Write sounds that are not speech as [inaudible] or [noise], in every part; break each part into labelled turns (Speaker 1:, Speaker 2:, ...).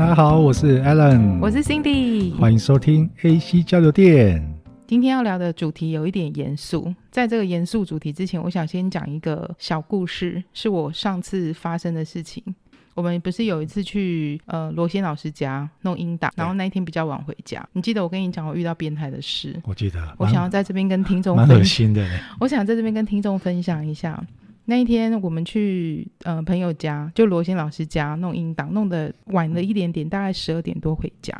Speaker 1: 大家好，我是 Alan，
Speaker 2: 我是 Cindy，
Speaker 1: 欢迎收听 AC 交流电。
Speaker 2: 今天要聊的主题有一点严肃，在这个严肃主题之前，我想先讲一个小故事，是我上次发生的事情。我们不是有一次去呃罗先老师家弄音档，然后那一天比较晚回家。你记得我跟你讲我遇到变态的事？
Speaker 1: 我记得。
Speaker 2: 我想要在这边跟听众
Speaker 1: 蛮恶心的。[laughs]
Speaker 2: 我想在这边跟听众分享一下，那一天我们去呃朋友家，就罗先老师家弄音档，弄得晚了一点点，大概十二点多回家。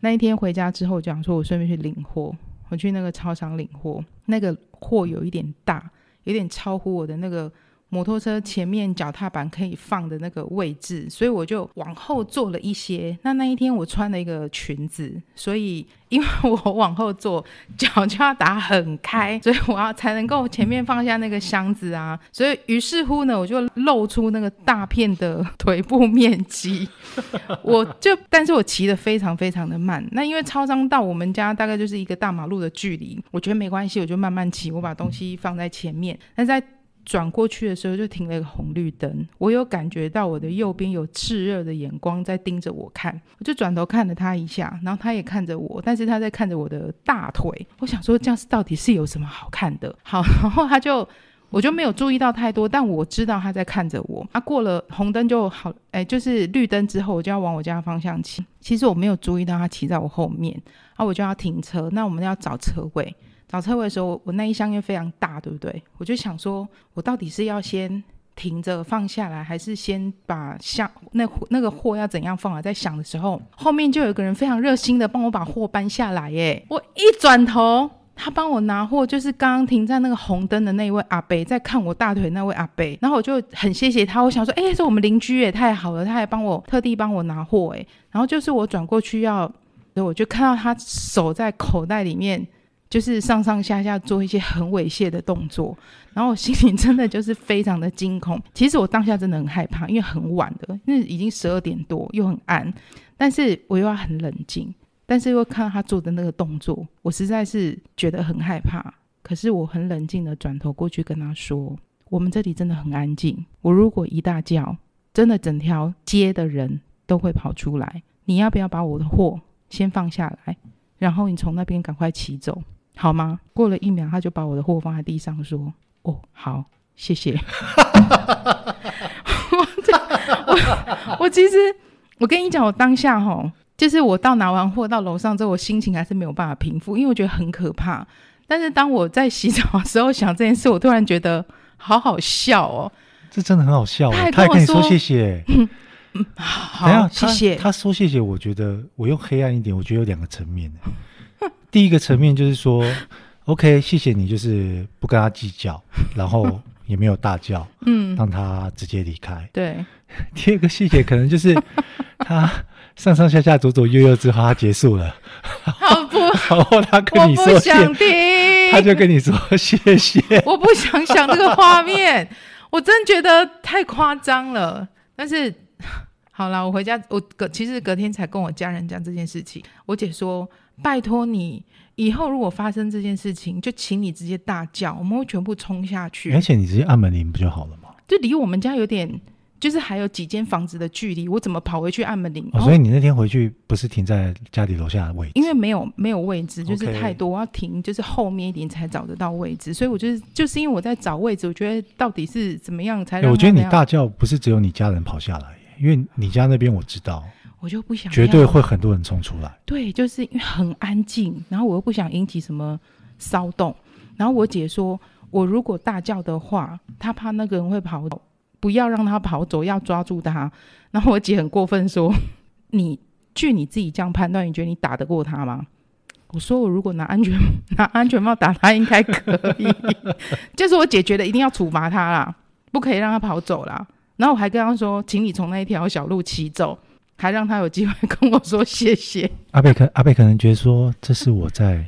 Speaker 2: 那一天回家之后，就想说我顺便去领货，我去那个超商领货，那个货有一点大，有点超乎我的那个。摩托车前面脚踏板可以放的那个位置，所以我就往后坐了一些。那那一天我穿了一个裙子，所以因为我往后坐，脚就要打很开，所以我要才能够前面放下那个箱子啊。所以于是乎呢，我就露出那个大片的腿部面积。[laughs] 我就，但是我骑得非常非常的慢。那因为超商到我们家大概就是一个大马路的距离，我觉得没关系，我就慢慢骑。我把东西放在前面，但在转过去的时候，就停了一个红绿灯。我有感觉到我的右边有炽热的眼光在盯着我看，我就转头看了他一下，然后他也看着我，但是他在看着我的大腿。我想说，这样是到底是有什么好看的？好，[laughs] 然后他就，我就没有注意到太多，但我知道他在看着我。啊，过了红灯就好，哎，就是绿灯之后，我就要往我家方向骑。其实我没有注意到他骑在我后面，啊，我就要停车。那我们要找车位。找车位的时候，我那一箱又非常大，对不对？我就想说，我到底是要先停着放下来，还是先把箱那那个货要怎样放啊？在想的时候，后面就有一个人非常热心的帮我把货搬下来。耶！我一转头，他帮我拿货，就是刚刚停在那个红灯的那位阿伯，在看我大腿那位阿伯。然后我就很谢谢他，我想说，哎，是我们邻居耶，太好了，他还帮我特地帮我拿货。哎，然后就是我转过去要，我就看到他手在口袋里面。就是上上下下做一些很猥亵的动作，然后我心里真的就是非常的惊恐。其实我当下真的很害怕，因为很晚了，因为已经十二点多，又很暗，但是我又要很冷静，但是又看到他做的那个动作，我实在是觉得很害怕。可是我很冷静的转头过去跟他说：“我们这里真的很安静，我如果一大叫，真的整条街的人都会跑出来。你要不要把我的货先放下来，然后你从那边赶快骑走？”好吗？过了一秒，他就把我的货放在地上，说：“哦，好，谢谢。[laughs] 我”我我其实，我跟你讲，我当下哈，就是我到拿完货到楼上之后，我心情还是没有办法平复，因为我觉得很可怕。但是当我在洗澡的时候想这件事，我突然觉得好好笑哦。这
Speaker 1: 真的很好笑，他还跟你说谢谢。嗯
Speaker 2: 嗯，好，谢谢。
Speaker 1: 他说谢谢，我觉得我用黑暗一点，我觉得有两个层面。第一个层面就是说，[laughs] OK，谢谢你，就是不跟他计较，[laughs] 然后也没有大叫，嗯，让他直接离开。
Speaker 2: 对。
Speaker 1: 第二个细节可能就是 [laughs] 他上上下下左左右右之后，他结束了。
Speaker 2: 好不，
Speaker 1: 然后他跟你说谢谢，
Speaker 2: 想听
Speaker 1: 他就跟你说谢谢。
Speaker 2: 我不想想这个画面，我真觉得太夸张了。但是好了，我回家，我隔其实隔天才跟我家人讲这件事情。我姐说。拜托你，以后如果发生这件事情，就请你直接大叫，我们会全部冲下去。
Speaker 1: 而且你直接按门铃不就好了吗？
Speaker 2: 就离我们家有点，就是还有几间房子的距离，我怎么跑回去按门铃？
Speaker 1: 哦，所以你那天回去不是停在家里楼下的位置？
Speaker 2: 因为没有没有位置，就是太多，我要停就是后面一点才找得到位置。所以我就是就是因为我在找位置，我觉得到底是怎么样才让？
Speaker 1: 我觉得你大叫不是只有你家人跑下来，因为你家那边我知道。
Speaker 2: 我就不想，
Speaker 1: 绝对会很多人冲出来。
Speaker 2: 对，就是因为很安静，然后我又不想引起什么骚动。然后我姐说，我如果大叫的话，她怕那个人会跑走，不要让他跑走，要抓住他。然后我姐很过分说：“ [laughs] 你据你自己这样判断，你觉得你打得过他吗？”我说：“我如果拿安全拿安全帽打他，应该可以。[laughs] ”就是我姐觉得一定要处罚他啦，不可以让他跑走啦。然后我还跟他说：“请你从那一条小路骑走。”还让他有机会跟我说谢谢。
Speaker 1: 阿贝可阿贝可能觉得说，这是我在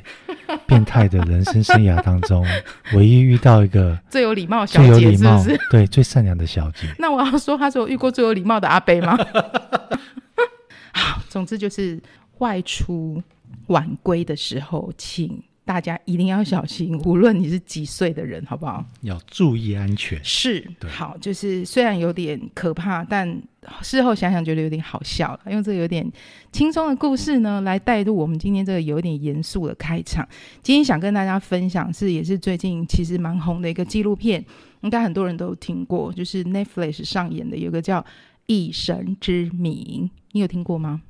Speaker 1: 变态的人生生涯当中唯一遇到一个 [laughs]
Speaker 2: 最有礼貌小姐，是不是？
Speaker 1: 对，最善良的小姐。[laughs]
Speaker 2: 那我要说，他是我遇过最有礼貌的阿贝吗？[laughs] 好，总之就是外出晚归的时候，请大家一定要小心，[laughs] 无论你是几岁的人，好不好？
Speaker 1: 要注意安全。
Speaker 2: 是，好，就是虽然有点可怕，但事后想想觉得有点好笑了。用这个有点轻松的故事呢，来带入我们今天这个有点严肃的开场。今天想跟大家分享是，也是最近其实蛮红的一个纪录片，应该很多人都听过，就是 Netflix 上演的，有个叫《一神之名》，你有听过吗？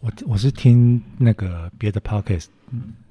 Speaker 1: 我我是听那个别的 Podcast。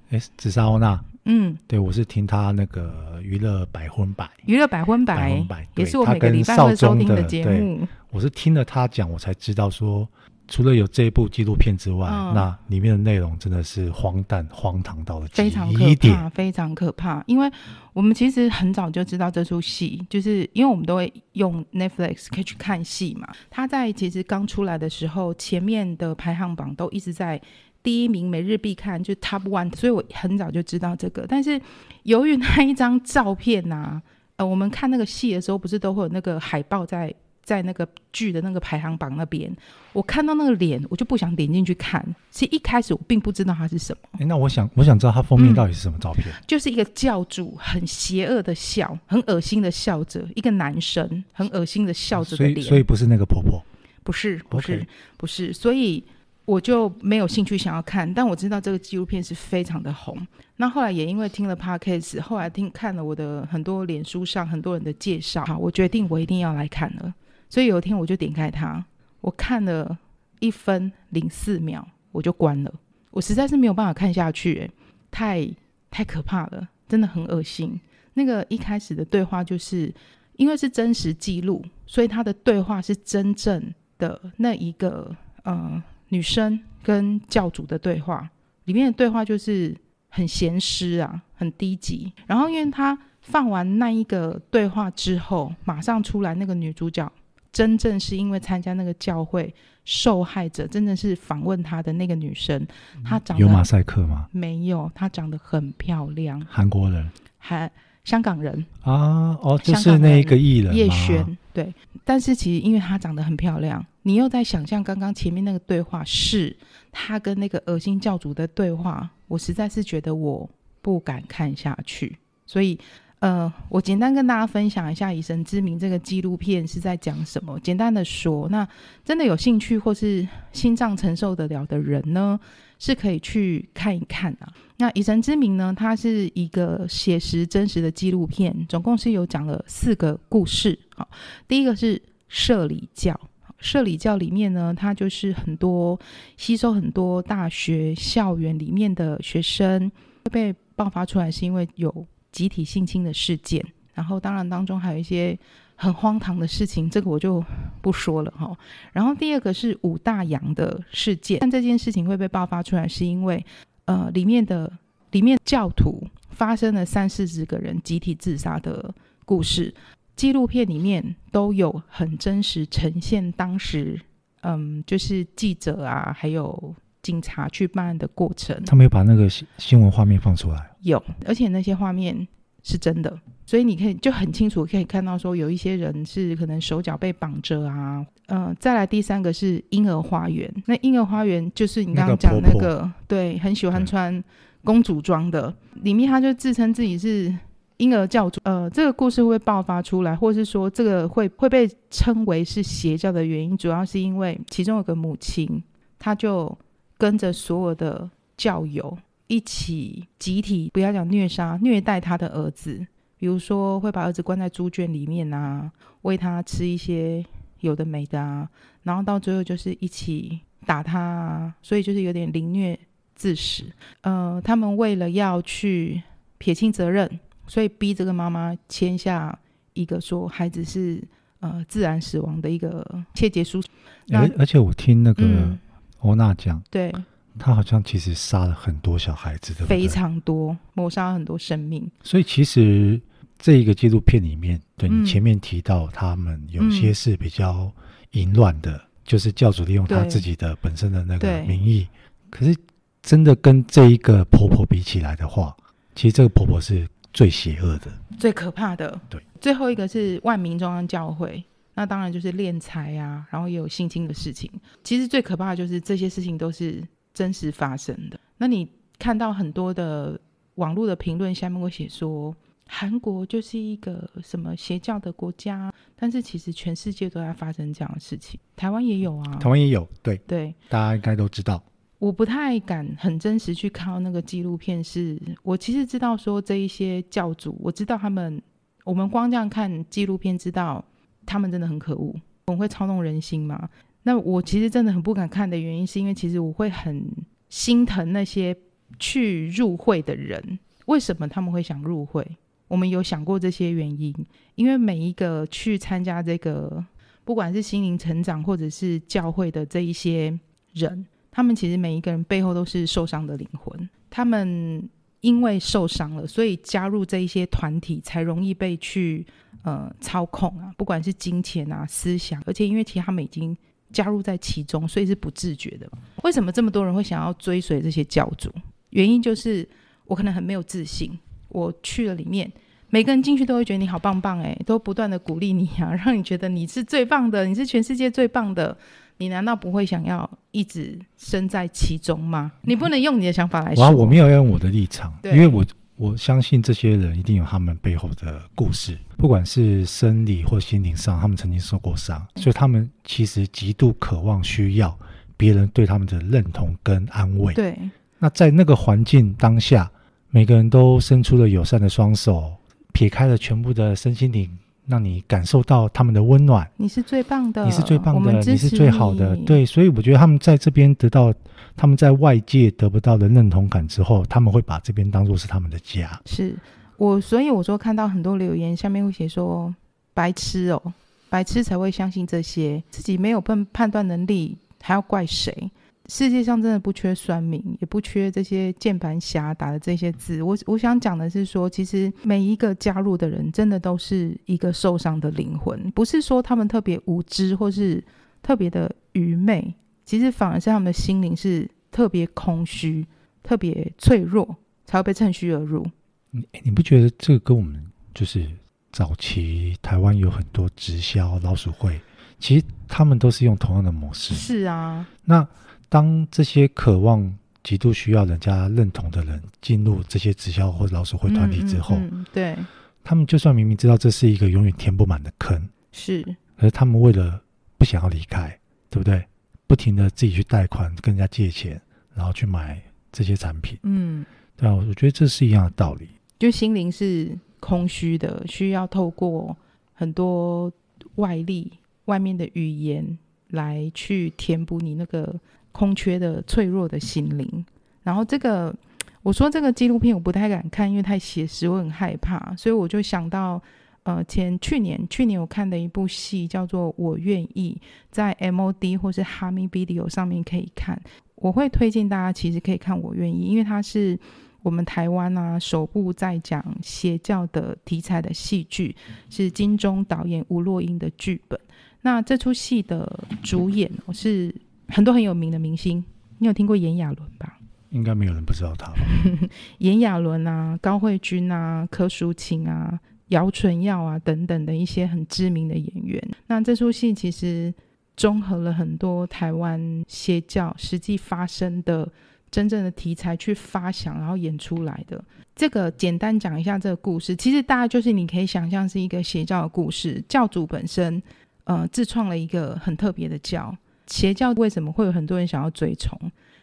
Speaker 1: 哎，紫砂欧娜，
Speaker 2: 嗯，
Speaker 1: 对，我是听他那个娱乐百分百，
Speaker 2: 娱乐百分百，百分百也是我每个礼拜会收听的节目。
Speaker 1: 我是听了他讲，我才知道说，除了有这一部纪录片之外，嗯、那里面的内容真的是荒诞、荒唐到了
Speaker 2: 非常可怕，非常可怕。因为我们其实很早就知道这出戏，就是因为我们都会用 Netflix 可以去看戏嘛。他在其实刚出来的时候，前面的排行榜都一直在。第一名每日必看就 Top One，所以我很早就知道这个。但是由于那一张照片呐、啊，呃，我们看那个戏的时候，不是都会有那个海报在在那个剧的那个排行榜那边。我看到那个脸，我就不想点进去看。其实一开始我并不知道它是什么。
Speaker 1: 哎，那我想我想知道它封面到底是什么照片？嗯、
Speaker 2: 就是一个教主很邪恶的笑，很恶心的笑着，一个男生很恶心的笑着的脸。
Speaker 1: 所以所以不是那个婆婆，
Speaker 2: 不是不是 Okay. 不是，所以。我就没有兴趣想要看，但我知道这个纪录片是非常的红。那后来也因为听了 Podcast，后来听看了我的很多脸书上很多人的介绍，好，我决定我一定要来看了。所以有一天我就点开它，我看了一分零四秒，我就关了。我实在是没有办法看下去，欸，太太可怕了，真的很恶心。那个一开始的对话就是因为是真实记录，所以他的对话是真正的那一个，呃。女生跟教主的对话，里面的对话就是很闲湿啊，很低级。然后，因为他放完那一个对话之后，马上出来那个女主角，真正是因为参加那个教会受害者，真正是访问她的那个女生，她长得
Speaker 1: 有马赛克吗？
Speaker 2: 没有，她长得很漂亮。
Speaker 1: 韩国人，
Speaker 2: 还香港人
Speaker 1: 啊？哦，就是那个艺人
Speaker 2: 叶璇。对，但是其实因为她长得很漂亮。你又在想象刚刚前面那个对话是她跟那个恶心教主的对话，我实在是觉得我不敢看下去。所以，呃，我简单跟大家分享一下《以神之名》这个纪录片是在讲什么。简单的说，那真的有兴趣或是心脏承受得了的人呢，是可以去看一看啊。那《以神之名》呢，它是一个写实真实的纪录片，总共是有讲了四个故事。好，第一个是社理教。社理教里面呢，它就是很多吸收很多大学校园里面的学生会被爆发出来，是因为有集体性侵的事件。然后当然当中还有一些很荒唐的事情，这个我就不说了哈。然后第二个是五大洋的事件，但这件事情会被爆发出来，是因为呃里面的里面教徒发生了三四十个人集体自杀的故事。纪录片里面都有很真实呈现当时，嗯，就是记者啊，还有警察去办案的过程。
Speaker 1: 他没有把那个新新闻画面放出来。
Speaker 2: 有，而且那些画面是真的，所以你可以就很清楚可以看到说，有一些人是可能手脚被绑着啊。嗯、呃，再来第三个是婴儿花园，那婴儿花园就是你刚刚讲那个，对，很喜欢穿公主装的，里面他就自称自己是。婴儿教主，呃，这个故事会爆发出来，或是说这个会会被称为是邪教的原因，主要是因为其中有个母亲，她就跟着所有的教友一起集体，不要讲虐杀、虐待他的儿子，比如说会把儿子关在猪圈里面啊，喂他吃一些有的没的啊，然后到最后就是一起打他啊，所以就是有点凌虐致死。呃，他们为了要去撇清责任。所以逼这个妈妈签下一个说孩子是呃自然死亡的一个切结书。
Speaker 1: 而而且我听那个欧娜讲，嗯、
Speaker 2: 对，
Speaker 1: 他好像其实杀了很多小孩子的，
Speaker 2: 非常多，谋杀很多生命。
Speaker 1: 所以其实这一个纪录片里面，对你前面提到他们有些是比较淫乱的，嗯、就是教主利用他自己的本身的那个名义。可是真的跟这一个婆婆比起来的话，其实这个婆婆是。最邪恶的、
Speaker 2: 最可怕的，
Speaker 1: 对，
Speaker 2: 最后一个是万民中央教会，那当然就是敛财啊，然后也有性侵的事情。其实最可怕的就是这些事情都是真实发生的。那你看到很多的网络的评论下面会写说，韩国就是一个什么邪教的国家，但是其实全世界都在发生这样的事情，台湾也有啊，
Speaker 1: 台湾也有，对
Speaker 2: 对，
Speaker 1: 大家应该都知道。
Speaker 2: 我不太敢很真实去看到那个纪录片是，是我其实知道说这一些教主，我知道他们，我们光这样看纪录片知道他们真的很可恶，我们会操弄人心嘛。那我其实真的很不敢看的原因，是因为其实我会很心疼那些去入会的人，为什么他们会想入会？我们有想过这些原因，因为每一个去参加这个，不管是心灵成长或者是教会的这一些人。他们其实每一个人背后都是受伤的灵魂，他们因为受伤了，所以加入这一些团体才容易被去呃操控啊，不管是金钱啊、思想，而且因为其实他们已经加入在其中，所以是不自觉的。为什么这么多人会想要追随这些教主？原因就是我可能很没有自信，我去了里面，每个人进去都会觉得你好棒棒，诶，都不断的鼓励你啊，[laughs] 让你觉得你是最棒的，你是全世界最棒的。你难道不会想要一直身在其中吗？你不能用你的想法来说。
Speaker 1: 我没有用我的立场，因为我我相信这些人一定有他们背后的故事，不管是生理或心灵上，他们曾经受过伤，所以他们其实极度渴望需要别人对他们的认同跟安慰。
Speaker 2: 对，
Speaker 1: 那在那个环境当下，每个人都伸出了友善的双手，撇开了全部的身心灵。让你感受到他们的温暖，
Speaker 2: 你是最棒的，
Speaker 1: 你是最棒的，
Speaker 2: 你，
Speaker 1: 你是最好的，对，所以我觉得他们在这边得到他们在外界得不到的认同感之后，他们会把这边当做是他们的家。
Speaker 2: 是。我，所以我说看到很多留言下面会写说白痴哦，白痴才会相信这些，自己没有判判断能力，还要怪谁？世界上真的不缺酸民，也不缺这些键盘侠打的这些字。我我想讲的是说，其实每一个加入的人，真的都是一个受伤的灵魂。不是说他们特别无知，或是特别的愚昧，其实反而是他们的心灵是特别空虚、特别脆弱，才会被趁虚而入。
Speaker 1: 你你不觉得这个跟我们就是早期台湾有很多直销老鼠会，其实他们都是用同样的模式。
Speaker 2: 是啊，
Speaker 1: 那。当这些渴望、极度需要人家认同的人进入这些直销或者老鼠会团体之后，
Speaker 2: 嗯嗯嗯、对，
Speaker 1: 他们就算明明知道这是一个永远填不满的坑，
Speaker 2: 是，
Speaker 1: 可是他们为了不想要离开，对不对？不停的自己去贷款，跟人家借钱，然后去买这些产品，
Speaker 2: 嗯，
Speaker 1: 对啊，我觉得这是一样的道理，
Speaker 2: 就心灵是空虚的，需要透过很多外力、外面的语言来去填补你那个。空缺的、脆弱的心灵。然后这个，我说这个纪录片我不太敢看，因为太写实，我很害怕。所以我就想到，呃，前去年去年我看的一部戏叫做《我愿意》，在 MOD 或是哈密 Video 上面可以看。我会推荐大家其实可以看《我愿意》，因为它是我们台湾啊首部在讲邪教的题材的戏剧，是金钟导演吴若英的剧本。那这出戏的主演我是。很多很有名的明星，你有听过炎亚纶吧？
Speaker 1: 应该没有人不知道他吧。[laughs]
Speaker 2: 炎亚纶啊，高慧君啊，柯淑琴啊，姚纯耀啊等等的一些很知名的演员。那这出戏其实综合了很多台湾邪教实际发生的真正的题材去发想，然后演出来的。这个简单讲一下这个故事，其实大概就是你可以想象是一个邪教的故事。教主本身呃自创了一个很特别的教。邪教为什么会有很多人想要追崇？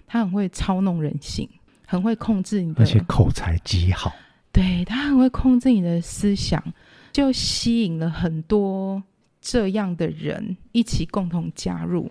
Speaker 2: 他很会操弄人性，很会控制你的，
Speaker 1: 而且口才极好。
Speaker 2: 对，他很会控制你的思想，就吸引了很多这样的人一起共同加入。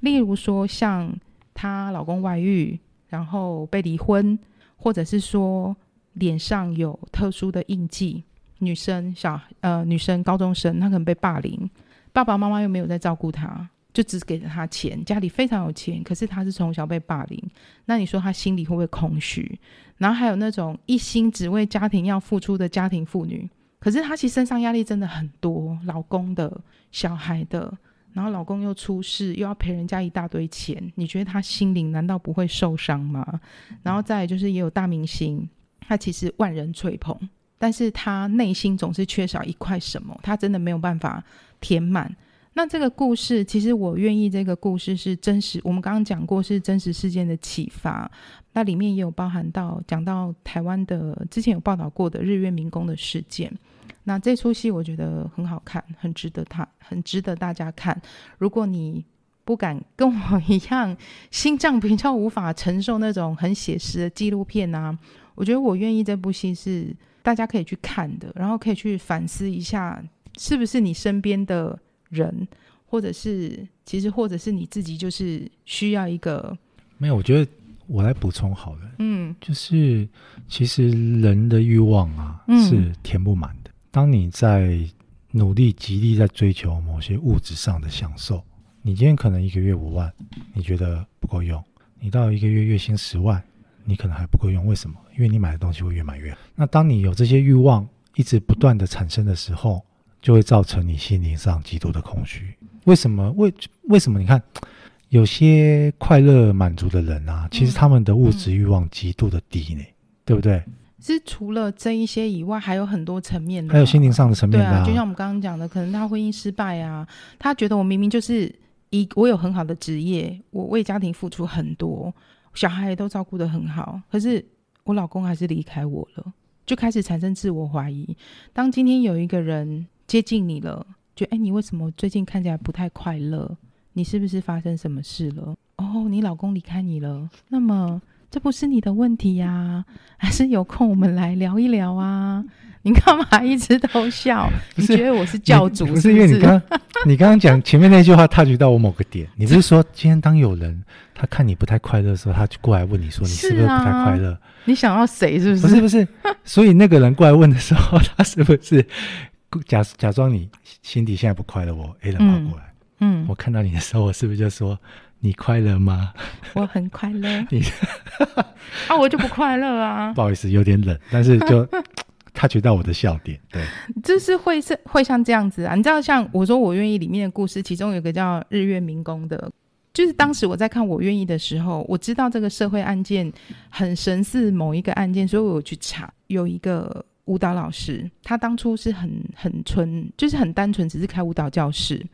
Speaker 2: 例如说，像她老公外遇，然后被离婚，或者是说脸上有特殊的印记，女生小呃女生高中生，她可能被霸凌，爸爸妈妈又没有在照顾她。就只给了他钱，家里非常有钱，可是他是从小被霸凌，那你说他心里会不会空虚？然后还有那种一心只为家庭要付出的家庭妇女，可是她其实身上压力真的很多，老公的、小孩的，然后老公又出事，又要赔人家一大堆钱，你觉得她心灵难道不会受伤吗？然后再就是也有大明星，他其实万人吹捧，但是他内心总是缺少一块什么，他真的没有办法填满。那这个故事，其实我愿意这个故事是真实，我们刚刚讲过是真实事件的启发。那里面也有包含到讲到台湾的之前有报道过的日月民工的事件。那这出戏我觉得很好看，很值得他，很值得大家看。如果你不敢跟我一样，心脏比较无法承受那种很写实的纪录片啊，我觉得我愿意这部戏是大家可以去看的，然后可以去反思一下，是不是你身边的人，或者是其实或者是你自己，就是需要一个。
Speaker 1: 没有，我觉得。我来补充好了，嗯，就是其实人的欲望啊、嗯、是填不满的。当你在努力、极力在追求某些物质上的享受，你今天可能一个月五万，你觉得不够用；你到一个月月薪十万，你可能还不够用。为什么？因为你买的东西会越买越好。那当你有这些欲望一直不断的产生的时候，就会造成你心灵上极度的空虚。为什么？为为什么？你看。有些快乐满足的人啊，其实他们的物质欲望极度的低呢，嗯、对不对？
Speaker 2: 是除了这一些以外，还有很多层面的，
Speaker 1: 还有心灵上的层面的、啊。
Speaker 2: 对啊，就像我们刚刚讲的，可能他婚姻失败啊，他觉得我明明就是一，我有很好的职业，我为家庭付出很多，小孩也都照顾的很好，可是我老公还是离开我了，就开始产生自我怀疑。当今天有一个人接近你了，觉得哎，你为什么最近看起来不太快乐？你是不是发生什么事了？哦，你老公离开你了，那么这不是你的问题呀、啊？还是有空我们来聊一聊啊？你干嘛一直都笑？你觉得我是教主是不是？
Speaker 1: 不是因为你刚你刚刚讲前面那句话，touch 到我某个点。你不是说今天当有人他看你不太快乐的时候，他就过来问你说你是不是不太快乐、啊？
Speaker 2: 你想要谁？是不是？
Speaker 1: 不是不是。所以那个人过来问的时候，他是不是假假装你心底现在不快乐？我 A 人跑过来。嗯嗯，我看到你的时候，我是不是就说 [laughs] 你快乐吗？[laughs]
Speaker 2: 我很快乐。[laughs] 你啊，我就不快乐啊。
Speaker 1: 不好意思，有点冷，但是就他觉到我的笑点，对，
Speaker 2: 就是会是会像这样子啊。你知道，像我说我愿意里面的故事，其中有个叫日月民工的，就是当时我在看我愿意的时候，我知道这个社会案件很神似某一个案件，所以我有去查，有一个舞蹈老师，他当初是很很纯，就是很单纯，只是开舞蹈教室。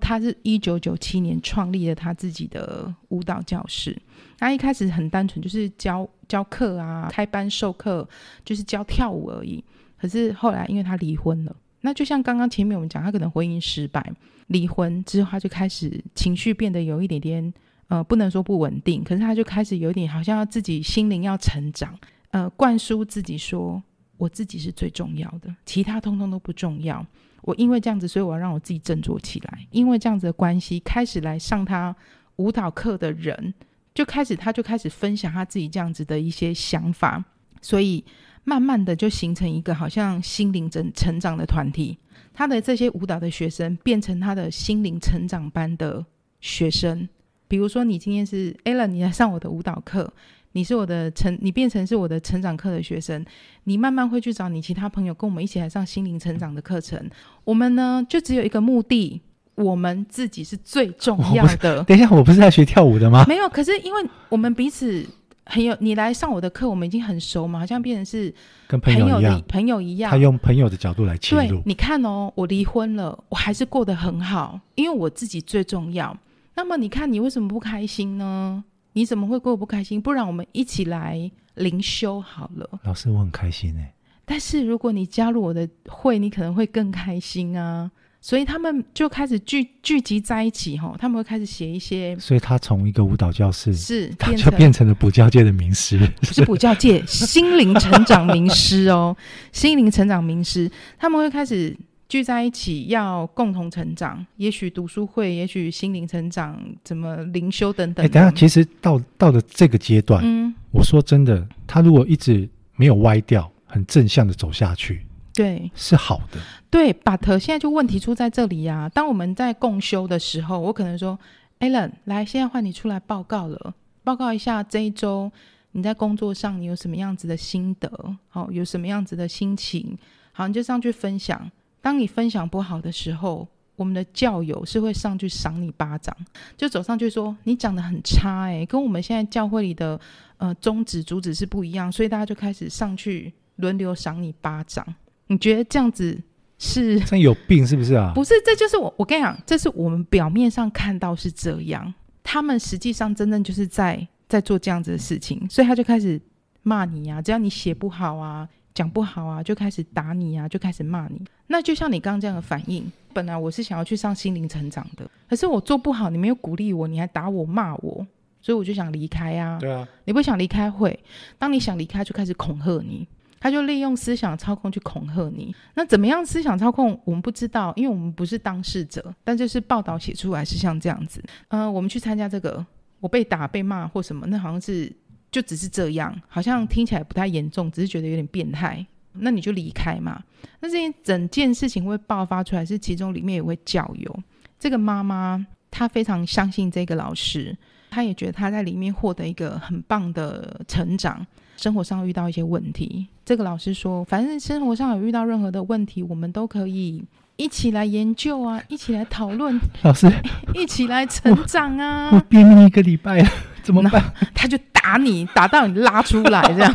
Speaker 2: 他是一九九七年创立了他自己的舞蹈教室。他一开始很单纯，就是教教课啊，开班授课，就是教跳舞而已。可是后来，因为他离婚了，那就像刚刚前面我们讲，他可能婚姻失败，离婚之后，他就开始情绪变得有一点点，呃，不能说不稳定，可是他就开始有点好像要自己心灵要成长，呃，灌输自己说，我自己是最重要的，其他通通都不重要。我因为这样子，所以我要让我自己振作起来。因为这样子的关系，开始来上他舞蹈课的人，就开始他就开始分享他自己这样子的一些想法，所以慢慢的就形成一个好像心灵成成长的团体。他的这些舞蹈的学生变成他的心灵成长班的学生。比如说，你今天是 Alan，你来上我的舞蹈课。你是我的成，你变成是我的成长课的学生，你慢慢会去找你其他朋友，跟我们一起来上心灵成长的课程。我们呢，就只有一个目的，我们自己是最重要的。
Speaker 1: 等一下，我不是在学跳舞的吗？
Speaker 2: 没有，可是因为我们彼此很有，你来上我的课，我们已经很熟嘛，好像变成是
Speaker 1: 跟朋友一样，
Speaker 2: 朋友一样。
Speaker 1: 他用朋友的角度来切入。
Speaker 2: 对，你看哦，我离婚了，我还是过得很好，因为我自己最重要。那么你看，你为什么不开心呢？你怎么会过得不开心？不然我们一起来灵修好了。
Speaker 1: 老师，我很开心哎。
Speaker 2: 但是如果你加入我的会，你可能会更开心啊。所以他们就开始聚聚集在一起哈，他们会开始写一些。
Speaker 1: 所以他从一个舞蹈教室
Speaker 2: 是，
Speaker 1: 他就变成了补教界的名师，
Speaker 2: 不是补教界 [laughs] 心灵成长名师哦，心灵成长名师，他们会开始。聚在一起要共同成长，也许读书会，也许心灵成长，怎么灵修等等。哎，
Speaker 1: 等下，其实到到了这个阶段，嗯，我说真的，他如果一直没有歪掉，很正向的走下去，
Speaker 2: 对，
Speaker 1: 是好的。
Speaker 2: 对，but 现在就问题出在这里呀、啊。当我们在共修的时候，我可能说，Allen，来，现在换你出来报告了，报告一下这一周你在工作上你有什么样子的心得，好，有什么样子的心情，好，你就上去分享。当你分享不好的时候，我们的教友是会上去赏你巴掌，就走上去说你讲的很差，欸，诶，跟我们现在教会里的呃宗旨主旨是不一样，所以大家就开始上去轮流赏你巴掌。你觉得这样子是 [laughs]
Speaker 1: 这有病是不是啊？
Speaker 2: 不是，这就是我我跟你讲，这是我们表面上看到是这样，他们实际上真正就是在在做这样子的事情，所以他就开始骂你啊，只要你写不好啊。讲不好啊，就开始打你啊，就开始骂你。那就像你刚刚这样的反应，本来我是想要去上心灵成长的，可是我做不好，你没有鼓励我，你还打我骂我，所以我就想离开啊。
Speaker 1: 对啊，
Speaker 2: 你不想离开会，当你想离开，就开始恐吓你，他就利用思想操控去恐吓你。那怎么样思想操控？我们不知道，因为我们不是当事者，但就是报道写出来是像这样子。嗯、呃，我们去参加这个，我被打被骂或什么，那好像是。就只是这样，好像听起来不太严重，只是觉得有点变态。那你就离开嘛。那这件整件事情会爆发出来，是其中里面也会教友。这个妈妈她非常相信这个老师，她也觉得她在里面获得一个很棒的成长。生活上遇到一些问题，这个老师说，反正生活上有遇到任何的问题，我们都可以一起来研究啊，一起来讨论。
Speaker 1: 老师，[laughs]
Speaker 2: 一起来成长啊。
Speaker 1: 我，我便秘一个礼拜了，怎么办？[laughs]
Speaker 2: 他就。打你，[laughs] 打到你拉出来这样。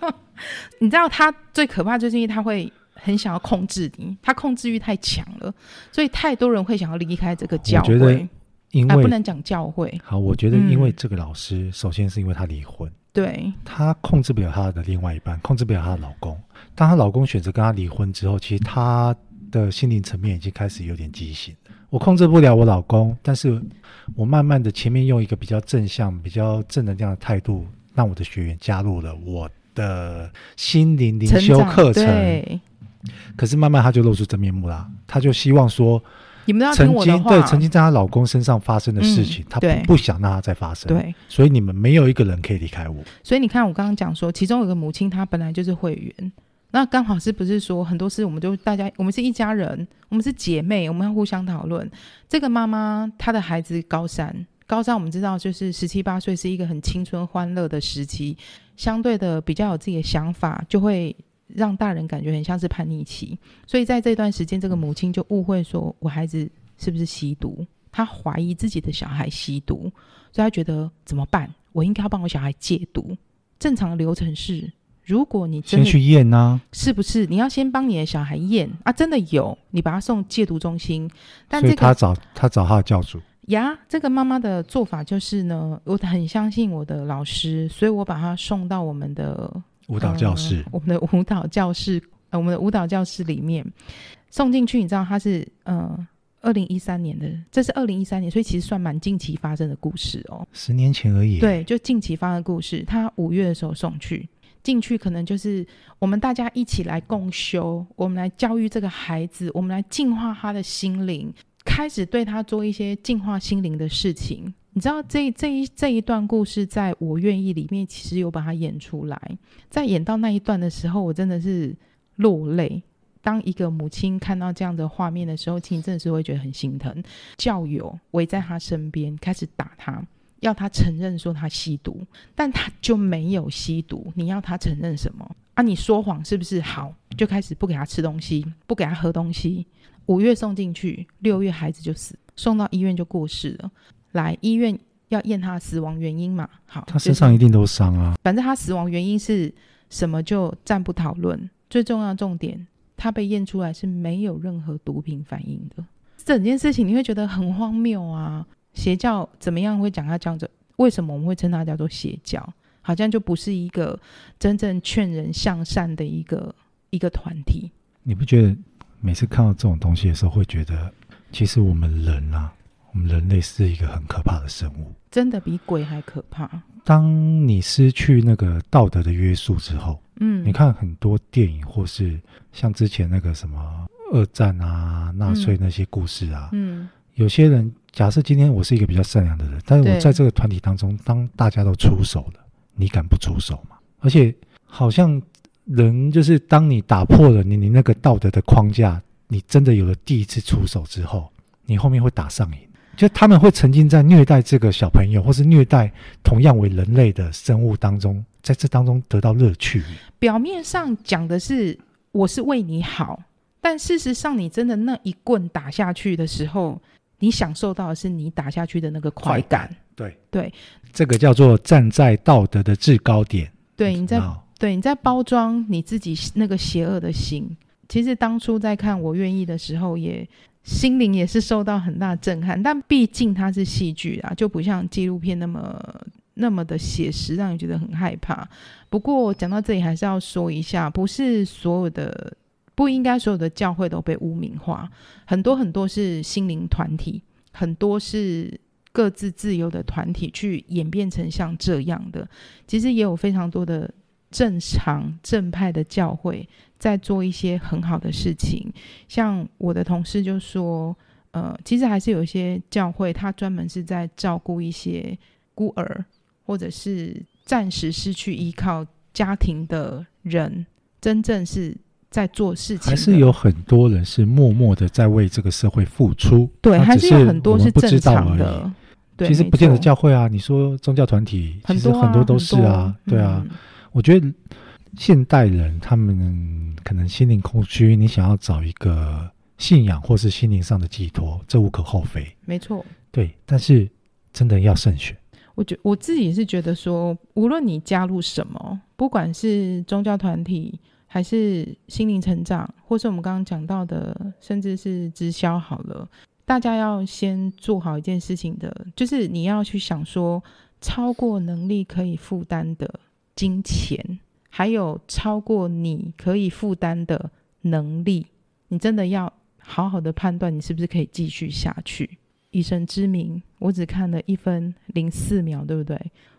Speaker 2: [laughs] 你知道他最可怕就是因为他会很想要控制你，他控制欲太强了，所以太多人会想要离开这个教会。我觉得
Speaker 1: 因为、啊、
Speaker 2: 不能讲教会。
Speaker 1: 好，我觉得因为这个老师，嗯、首先是因为他离婚，
Speaker 2: 对，
Speaker 1: 他控制不了他的另外一半，控制不了她的老公。当她老公选择跟她离婚之后，其实她的心灵层面已经开始有点畸形。我控制不了我老公，但是我慢慢的前面用一个比较正向、比较正能量的态度，让我的学员加入了我的心灵灵修课程。对。可是慢慢他就露出真面目啦，他就希望说，
Speaker 2: 你们要听我的话。
Speaker 1: 曾经对曾经在她老公身上发生的事情，他、嗯、不不想让他再发生。对。所以你们没有一个人可以离开我。
Speaker 2: 所以你看，我刚刚讲说，其中有个母亲，她本来就是会员。那刚好是不是说很多事，我们就大家，我们是一家人，我们是姐妹，我们要互相讨论。这个妈妈她的孩子高三，高三我们知道就是十七八岁是一个很青春欢乐的时期，相对的比较有自己的想法，就会让大人感觉很像是叛逆期。所以在这段时间，这个母亲就误会说我孩子是不是吸毒，她怀疑自己的小孩吸毒，所以她觉得怎么办？我应该要帮我小孩戒毒。正常的流程是。如果你真的
Speaker 1: 先去验呢、啊，
Speaker 2: 是不是？你要先帮你的小孩验啊，真的有，你把他送戒毒中心。但这个、
Speaker 1: 他找他找他的教主
Speaker 2: 呀。这个妈妈的做法就是呢，我很相信我的老师，所以我把他送到我们的
Speaker 1: 舞蹈教室，呃、我们
Speaker 2: 的舞蹈教室，呃，我们的舞蹈教室里面送进去。你知道他是呃，二零一三年的，这是二零一三年，所以其实算蛮近期发生的故事哦，
Speaker 1: 十年前而已。
Speaker 2: 对，就近期发生的故事。他五月的时候送去。进去可能就是我们大家一起来共修，我们来教育这个孩子，我们来净化他的心灵，开始对他做一些净化心灵的事情。你知道这这一这一段故事，在我愿意里面其实有把它演出来。在演到那一段的时候，我真的是落泪。当一个母亲看到这样的画面的时候，其实真的是会觉得很心疼。教友围在他身边，开始打他。要他承认说他吸毒，但他就没有吸毒。你要他承认什么啊？你说谎是不是？好，就开始不给他吃东西，不给他喝东西。五月送进去，六月孩子就死，送到医院就过世了。来医院要验他死亡原因嘛？好，
Speaker 1: 他身上一定都伤啊。
Speaker 2: 反正他死亡原因是什么就暂不讨论。最重要的重点，他被验出来是没有任何毒品反应的。整件事情你会觉得很荒谬啊。邪教怎么样会讲它这样子？为什么我们会称它叫做邪教？好像就不是一个真正劝人向善的一个一个团体。
Speaker 1: 你不觉得每次看到这种东西的时候，会觉得其实我们人啊，我们人类是一个很可怕的生物，
Speaker 2: 真的比鬼还可怕。
Speaker 1: 当你失去那个道德的约束之后，嗯，你看很多电影，或是像之前那个什么二战啊、纳粹那些故事啊，嗯。嗯有些人假设今天我是一个比较善良的人，但是我在这个团体当中，当大家都出手了，你敢不出手吗？而且好像人就是当你打破了你你那个道德的框架，你真的有了第一次出手之后，你后面会打上瘾，就他们会沉浸在虐待这个小朋友，或是虐待同样为人类的生物当中，在这当中得到乐趣。
Speaker 2: 表面上讲的是我是为你好，但事实上你真的那一棍打下去的时候。你享受到的是你打下去的那个快感，
Speaker 1: 对
Speaker 2: 对，
Speaker 1: 这个叫做站在道德的制高点。
Speaker 2: 对，你在对你在包装你自己那个邪恶的心，其实当初在看《我愿意》的时候，也心灵也是受到很大震撼。但毕竟它是戏剧啊，就不像纪录片那么那么的写实，让你觉得很害怕。不过讲到这里，还是要说一下，不是所有的，不应该所有的教会都被污名化，很多很多是心灵团体，很多是各自自由的团体去演变成像这样的。其实也有非常多的。正常正派的教会在做一些很好的事情，像我的同事就说，呃，其实还是有一些教会，他专门是在照顾一些孤儿，或者是暂时失去依靠家庭的人，真正是在做事情。
Speaker 1: 还是有很多人是默默的在为这个社会付出，
Speaker 2: 对，还是有很多是正常的。对，
Speaker 1: 其实不见得教会啊，你说宗教团体，其实很多都是啊，对啊。嗯我觉得现代人他们可能心灵空虚，你想要找一个信仰或是心灵上的寄托，这无可厚非。
Speaker 2: 没错，
Speaker 1: 对，但是真的要慎选。
Speaker 2: 我觉我自己是觉得说，无论你加入什么，不管是宗教团体，还是心灵成长，或是我们刚刚讲到的，甚至是直销，好了，大家要先做好一件事情的，就是你要去想说，超过能力可以负担的。金钱，还有超过你可以负担的能力，你真的要好好的判断，你是不是可以继续下去。以神之名，我只看了一分零四秒，对不对？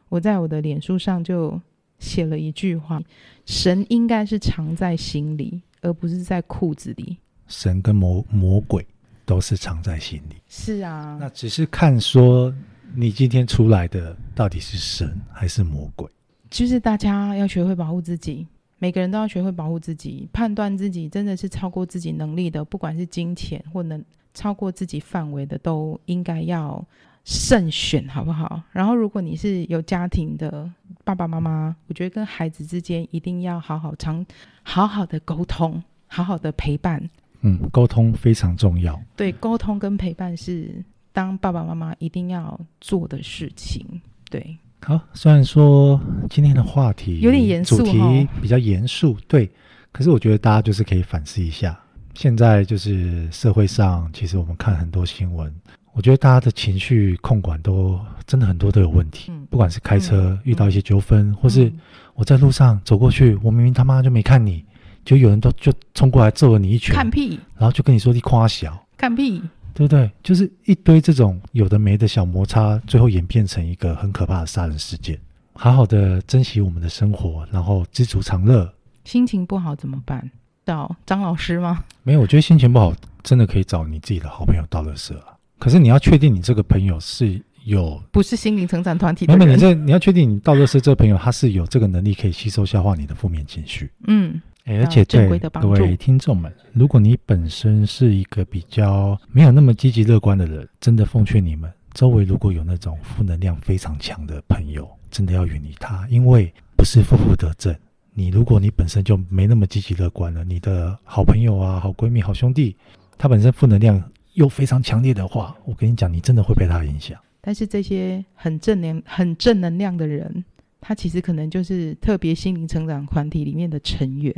Speaker 2: 我在我的脸书上就写了一句话：神应该是藏在心里，而不是在裤子里。
Speaker 1: 神跟魔魔鬼都是藏在心里。
Speaker 2: 是啊，
Speaker 1: 那只是看说你今天出来的到底是神还是魔鬼。
Speaker 2: 就是大家要学会保护自己，每个人都要学会保护自己，判断自己真的是超过自己能力的，不管是金钱或能超过自己范围的，都应该要慎选，好不好？然后，如果你是有家庭的爸爸妈妈，我觉得跟孩子之间一定要好好常好好的沟通，好好的陪伴。
Speaker 1: 嗯，沟通非常重要。
Speaker 2: 对，沟通跟陪伴是当爸爸妈妈一定要做的事情。对。
Speaker 1: 好，虽然说今天的话题
Speaker 2: 有点严肃，主题
Speaker 1: 比较严肃，对，可是我觉得大家就是可以反思一下，现在就是社会上，其实我们看很多新闻，我觉得大家的情绪控管都真的很多都有问题，嗯、不管是开车遇到一些纠纷，嗯、或是我在路上走过去，我明明他妈就没看你，就有人都就冲过来揍了你一拳，
Speaker 2: 看屁，
Speaker 1: 然后就跟你说你夸小，
Speaker 2: 看屁。
Speaker 1: 对不对？就是一堆这种有的没的小摩擦，最后演变成一个很可怕的杀人事件。好好的珍惜我们的生活，然后知足常乐。
Speaker 2: 心情不好怎么办？找张老师吗？
Speaker 1: 没有，我觉得心情不好真的可以找你自己的好朋友倒垃圾啊。可是你要确定你这个朋友是有
Speaker 2: 不是心灵成长团体的人？
Speaker 1: 没有，你这你要确定你倒垃圾这个朋友他是有这个能力可以吸收消化你的负面情绪。
Speaker 2: 嗯。
Speaker 1: 而且对各位听众们，如果你本身是一个比较没有那么积极乐观的人，真的奉劝你们，周围如果有那种负能量非常强的朋友，真的要远离他，因为不是负负得正。你如果你本身就没那么积极乐观了，你的好朋友啊、好闺蜜、好兄弟，他本身负能量又非常强烈的话，我跟你讲，你真的会被他影响。
Speaker 2: 但是这些很正能、很正能量的人。他其实可能就是特别心灵成长团体里面的成员，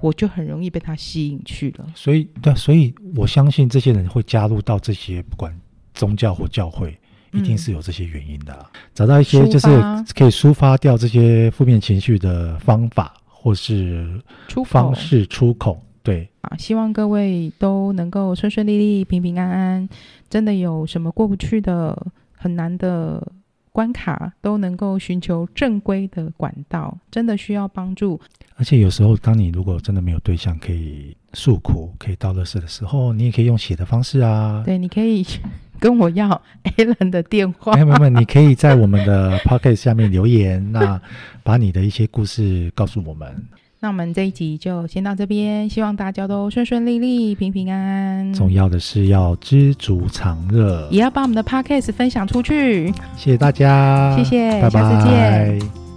Speaker 2: 我就很容易被他吸引去了。
Speaker 1: 所以，对，所以我相信这些人会加入到这些不管宗教或教会，一定是有这些原因的。嗯、找到一些就是可以抒发掉这些负面情绪的方法，或是方式出口。对
Speaker 2: 啊，希望各位都能够顺顺利利、平平安安。真的有什么过不去的、很难的。关卡都能够寻求正规的管道，真的需要帮助。
Speaker 1: 而且有时候，当你如果真的没有对象可以诉苦、可以倒乐事的时候，你也可以用写的方式啊。
Speaker 2: 对，你可以跟我要 [laughs] Alan 的电话。
Speaker 1: 没有没有，你可以在我们的 Podcast 下面留言，那把你的一些故事告诉我们。
Speaker 2: 那我们这一集就先到这边，希望大家都顺顺利利、平平安安。
Speaker 1: 重要的是要知足常乐，
Speaker 2: 也要把我们的 podcast 分享出去。
Speaker 1: 谢谢大家，
Speaker 2: 谢谢，
Speaker 1: 拜拜，
Speaker 2: 下次见。